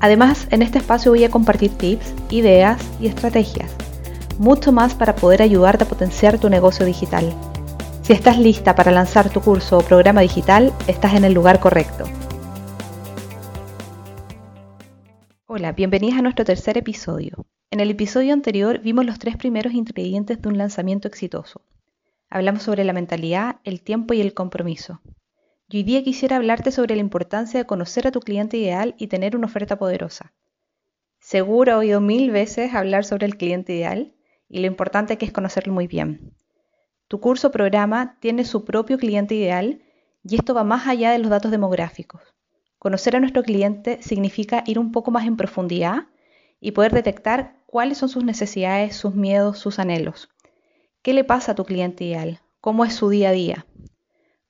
Además, en este espacio voy a compartir tips, ideas y estrategias. Mucho más para poder ayudarte a potenciar tu negocio digital. Si estás lista para lanzar tu curso o programa digital, estás en el lugar correcto. Hola, bienvenidas a nuestro tercer episodio. En el episodio anterior vimos los tres primeros ingredientes de un lanzamiento exitoso. Hablamos sobre la mentalidad, el tiempo y el compromiso. Y hoy día quisiera hablarte sobre la importancia de conocer a tu cliente ideal y tener una oferta poderosa. Seguro he oído mil veces hablar sobre el cliente ideal y lo importante que es conocerlo muy bien. Tu curso programa tiene su propio cliente ideal y esto va más allá de los datos demográficos. Conocer a nuestro cliente significa ir un poco más en profundidad y poder detectar cuáles son sus necesidades, sus miedos, sus anhelos. ¿Qué le pasa a tu cliente ideal? ¿Cómo es su día a día?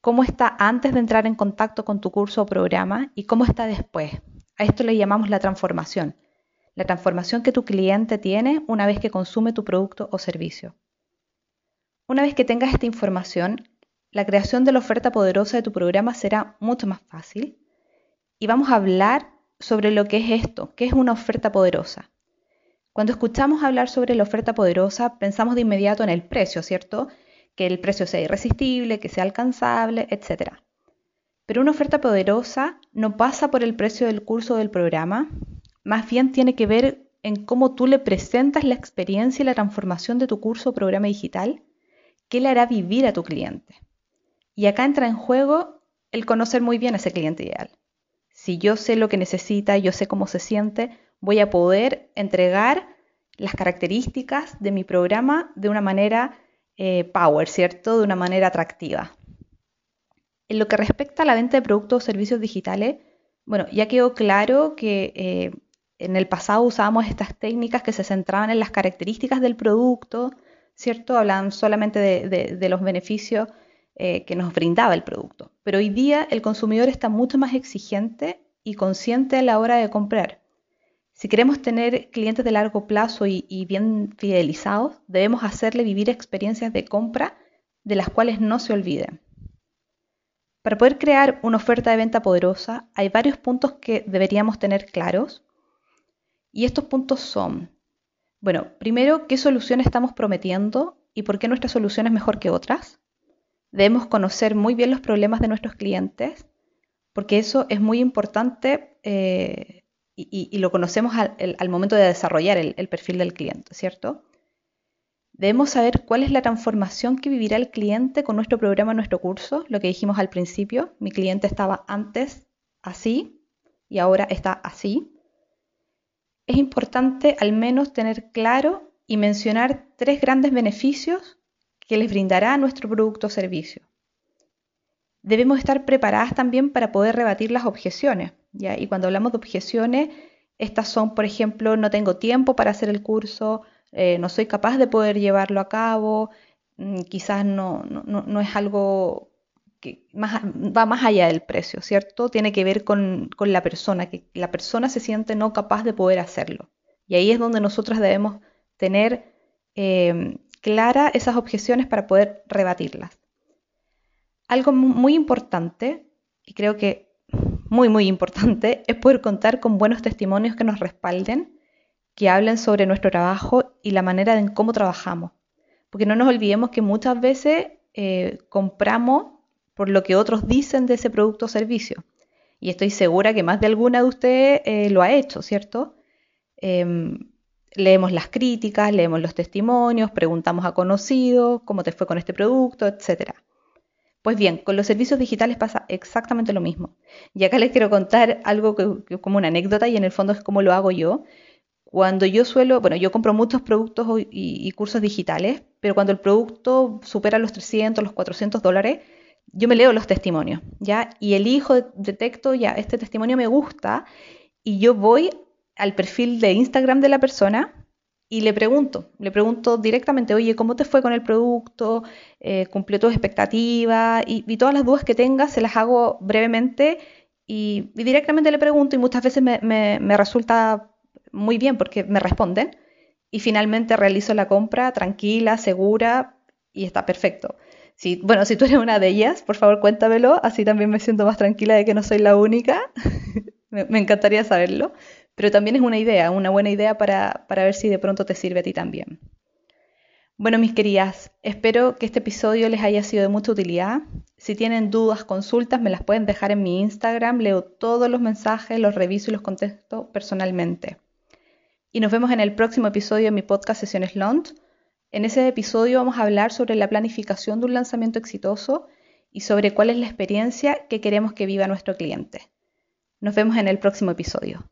Cómo está antes de entrar en contacto con tu curso o programa y cómo está después. A esto le llamamos la transformación. La transformación que tu cliente tiene una vez que consume tu producto o servicio. Una vez que tengas esta información, la creación de la oferta poderosa de tu programa será mucho más fácil y vamos a hablar sobre lo que es esto, qué es una oferta poderosa. Cuando escuchamos hablar sobre la oferta poderosa, pensamos de inmediato en el precio, ¿cierto? Que el precio sea irresistible, que sea alcanzable, etc. Pero una oferta poderosa no pasa por el precio del curso o del programa, más bien tiene que ver en cómo tú le presentas la experiencia y la transformación de tu curso o programa digital, qué le hará vivir a tu cliente. Y acá entra en juego el conocer muy bien a ese cliente ideal. Si yo sé lo que necesita, yo sé cómo se siente, voy a poder entregar las características de mi programa de una manera eh, power, ¿cierto? De una manera atractiva. En lo que respecta a la venta de productos o servicios digitales, bueno, ya quedó claro que eh, en el pasado usábamos estas técnicas que se centraban en las características del producto, ¿cierto? Hablaban solamente de, los beneficios eh, que nos brindaba el producto. Pero hoy día el consumidor está mucho más exigente y consciente a la hora de comprar. Si queremos tener clientes de largo plazo y, bien fidelizados, debemos hacerle vivir experiencias de compra de las cuales no se olviden. Para poder crear una oferta de venta poderosa, hay varios puntos que deberíamos tener claros. Y estos puntos son, bueno, primero, ¿qué solución estamos prometiendo y por qué nuestra solución es mejor que otras? Debemos conocer muy bien los problemas de nuestros clientes, porque eso es muy importante eh, y, lo conocemos al, momento de desarrollar el, perfil del cliente, ¿cierto? Debemos saber cuál es la transformación que vivirá el cliente con nuestro programa, nuestro curso, lo que dijimos al principio. Mi cliente estaba antes así y ahora está así. Es importante al menos tener claro y mencionar tres grandes beneficios que les brindará nuestro producto o servicio. Debemos estar preparadas también para poder rebatir las objeciones. Y cuando hablamos de objeciones, estas son, por ejemplo, no tengo tiempo para hacer el curso, eh, no soy capaz de poder llevarlo a cabo, mm, quizás no, no, es algo que va más allá del precio, ¿cierto? Tiene que ver con, la persona, que la persona se siente no capaz de poder hacerlo. Y ahí es donde nosotros debemos tener eh, clara esas objeciones para poder rebatirlas. Algo muy importante, y creo que muy, muy importante, es poder contar con buenos testimonios que nos respalden, que hablen sobre nuestro trabajo y la manera en cómo trabajamos. Porque no nos olvidemos que muchas veces eh, compramos por lo que otros dicen de ese producto o servicio. Y estoy segura que más de alguna de ustedes eh, lo ha hecho, ¿cierto? Em, leemos las críticas, leemos los testimonios, preguntamos a conocidos cómo te fue con este producto, etcétera. Pues bien, con los servicios digitales pasa exactamente lo mismo. Y acá les quiero contar algo que, como una anécdota y en el fondo es como lo hago yo. Cuando yo suelo, bueno, yo compro muchos productos y, cursos digitales, pero cuando el producto supera los 300, los 400 dólares, yo me leo los testimonios, ¿ya? Y elijo, detecto, ya, este testimonio me gusta y yo voy al perfil de Instagram de la persona y le pregunto, le pregunto directamente, oye, ¿cómo te fue con el producto? Eh, ¿Cumplió tus expectativas? Y, todas las dudas que tengas se las hago brevemente y, directamente le pregunto y muchas veces me, me resulta muy bien porque me responden y finalmente realizo la compra tranquila, segura y está perfecto. Si, bueno, si tú eres una de ellas, por favor cuéntamelo, así también me siento más tranquila de que no soy la única. me, encantaría saberlo, pero también es una idea, una buena idea para, ver si de pronto te sirve a ti también. Bueno, mis queridas, espero que este episodio les haya sido de mucha utilidad. Si tienen dudas, consultas, me las pueden dejar en mi Instagram. Leo todos los mensajes, los reviso y los contesto personalmente. Y nos vemos en el próximo episodio de mi podcast Sesiones Launch en ese episodio vamos a hablar sobre la planificación de un lanzamiento exitoso y sobre cuál es la experiencia que queremos que viva nuestro cliente. Nos vemos en el próximo episodio.